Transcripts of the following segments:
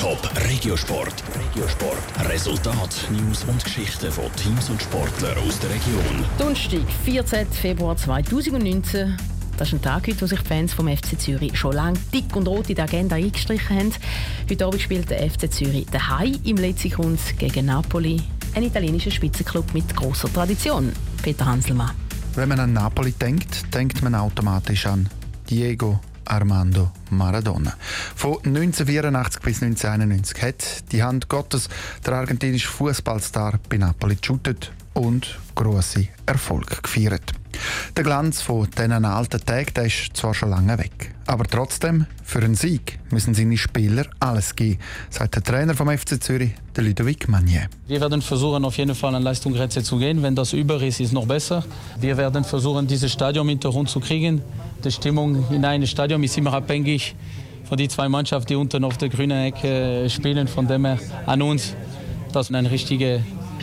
Top Regiosport. Regiosport. Resultat, News und Geschichten von Teams und Sportlern aus der Region. Donnerstag, 14. Februar 2019. Das ist ein Tag heute, wo sich die Fans vom FC Zürich schon lange dick und rot in die Agenda eingestrichen haben. Heute Abend spielt der FC Zürich daheim im Letzigrund gegen Napoli, ein italienischer Spitzenklub mit großer Tradition. Peter Hanselmann. Wenn man an Napoli denkt, denkt man automatisch an Diego Armando Maradona. Von 1984 bis 1991 hat die Hand Gottes der argentinische Fußballstar bei Napoli geshootet und große Erfolg gefeiert. Der Glanz von diesen alten Tagen der ist zwar schon lange weg, aber trotzdem, für einen Sieg müssen seine Spieler alles geben, sagt der Trainer vom FC Zürich, der Ludovic Magnier. Wir werden versuchen, auf jeden Fall an Leistungsgrenze zu gehen. Wenn das über ist, ist noch besser. Wir werden versuchen, dieses Stadion hintergrund zu kriegen. Die Stimmung in einem Stadion ist immer abhängig von den zwei Mannschaften, die unten auf der grünen Ecke spielen. Von dem her an uns, dass ein richtiges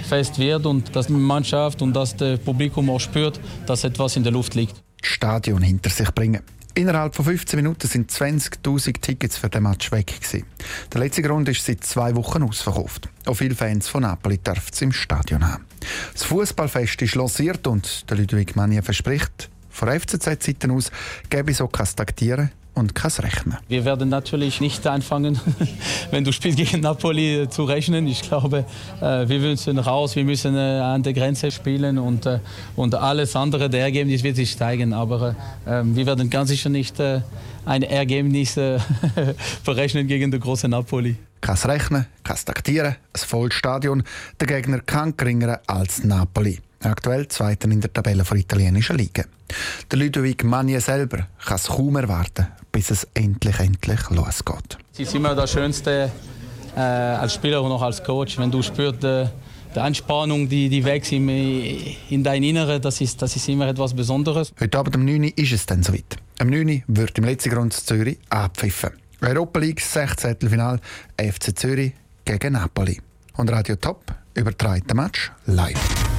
Fest wird und dass die Mannschaft und das Publikum auch spürt, dass etwas in der Luft liegt. Stadion hinter sich bringen. Innerhalb von 15 Minuten sind 20.000 Tickets für den Match weg. Gewesen. Der letzte Grund ist seit zwei Wochen ausverkauft. Auch viele Fans von Napoli dürfen es im Stadion haben. Das Fußballfest ist lanciert und der Ludwig Mania verspricht, von FCZ-Seiten aus gäbe es auch kein Taktieren und kein Rechnen. Wir werden natürlich nicht anfangen, wenn du spielst gegen Napoli äh, zu rechnen. Ich glaube, äh, wir müssen raus, wir müssen äh, an der Grenze spielen und, und alles andere, der Ergebnis wird sich steigen. Aber ähm, wir werden ganz sicher nicht ein Ergebnis berechnen gegen den großen Napoli. Kein Rechnen, kein Taktieren, ein volles Stadion. Der Gegner kann geringer als Napoli. Aktuell Zweiter in der Tabelle der italienischen Liga. Der Ludovic Magnier selber kann es kaum erwarten, bis es endlich, endlich losgeht. Es ist immer das Schönste äh, als Spieler und auch als Coach, wenn du spürst, äh, die Anspannung, die, die wächst in, in dein Innere, das ist, das ist immer etwas Besonderes. Heute Abend um 9 Uhr ist es dann soweit. Am 9 Uhr wird im letzten Grund Zürich abpfiffen. Europa League 16. Final FC Zürich gegen Napoli. Und Radio Top überträgt den Match live.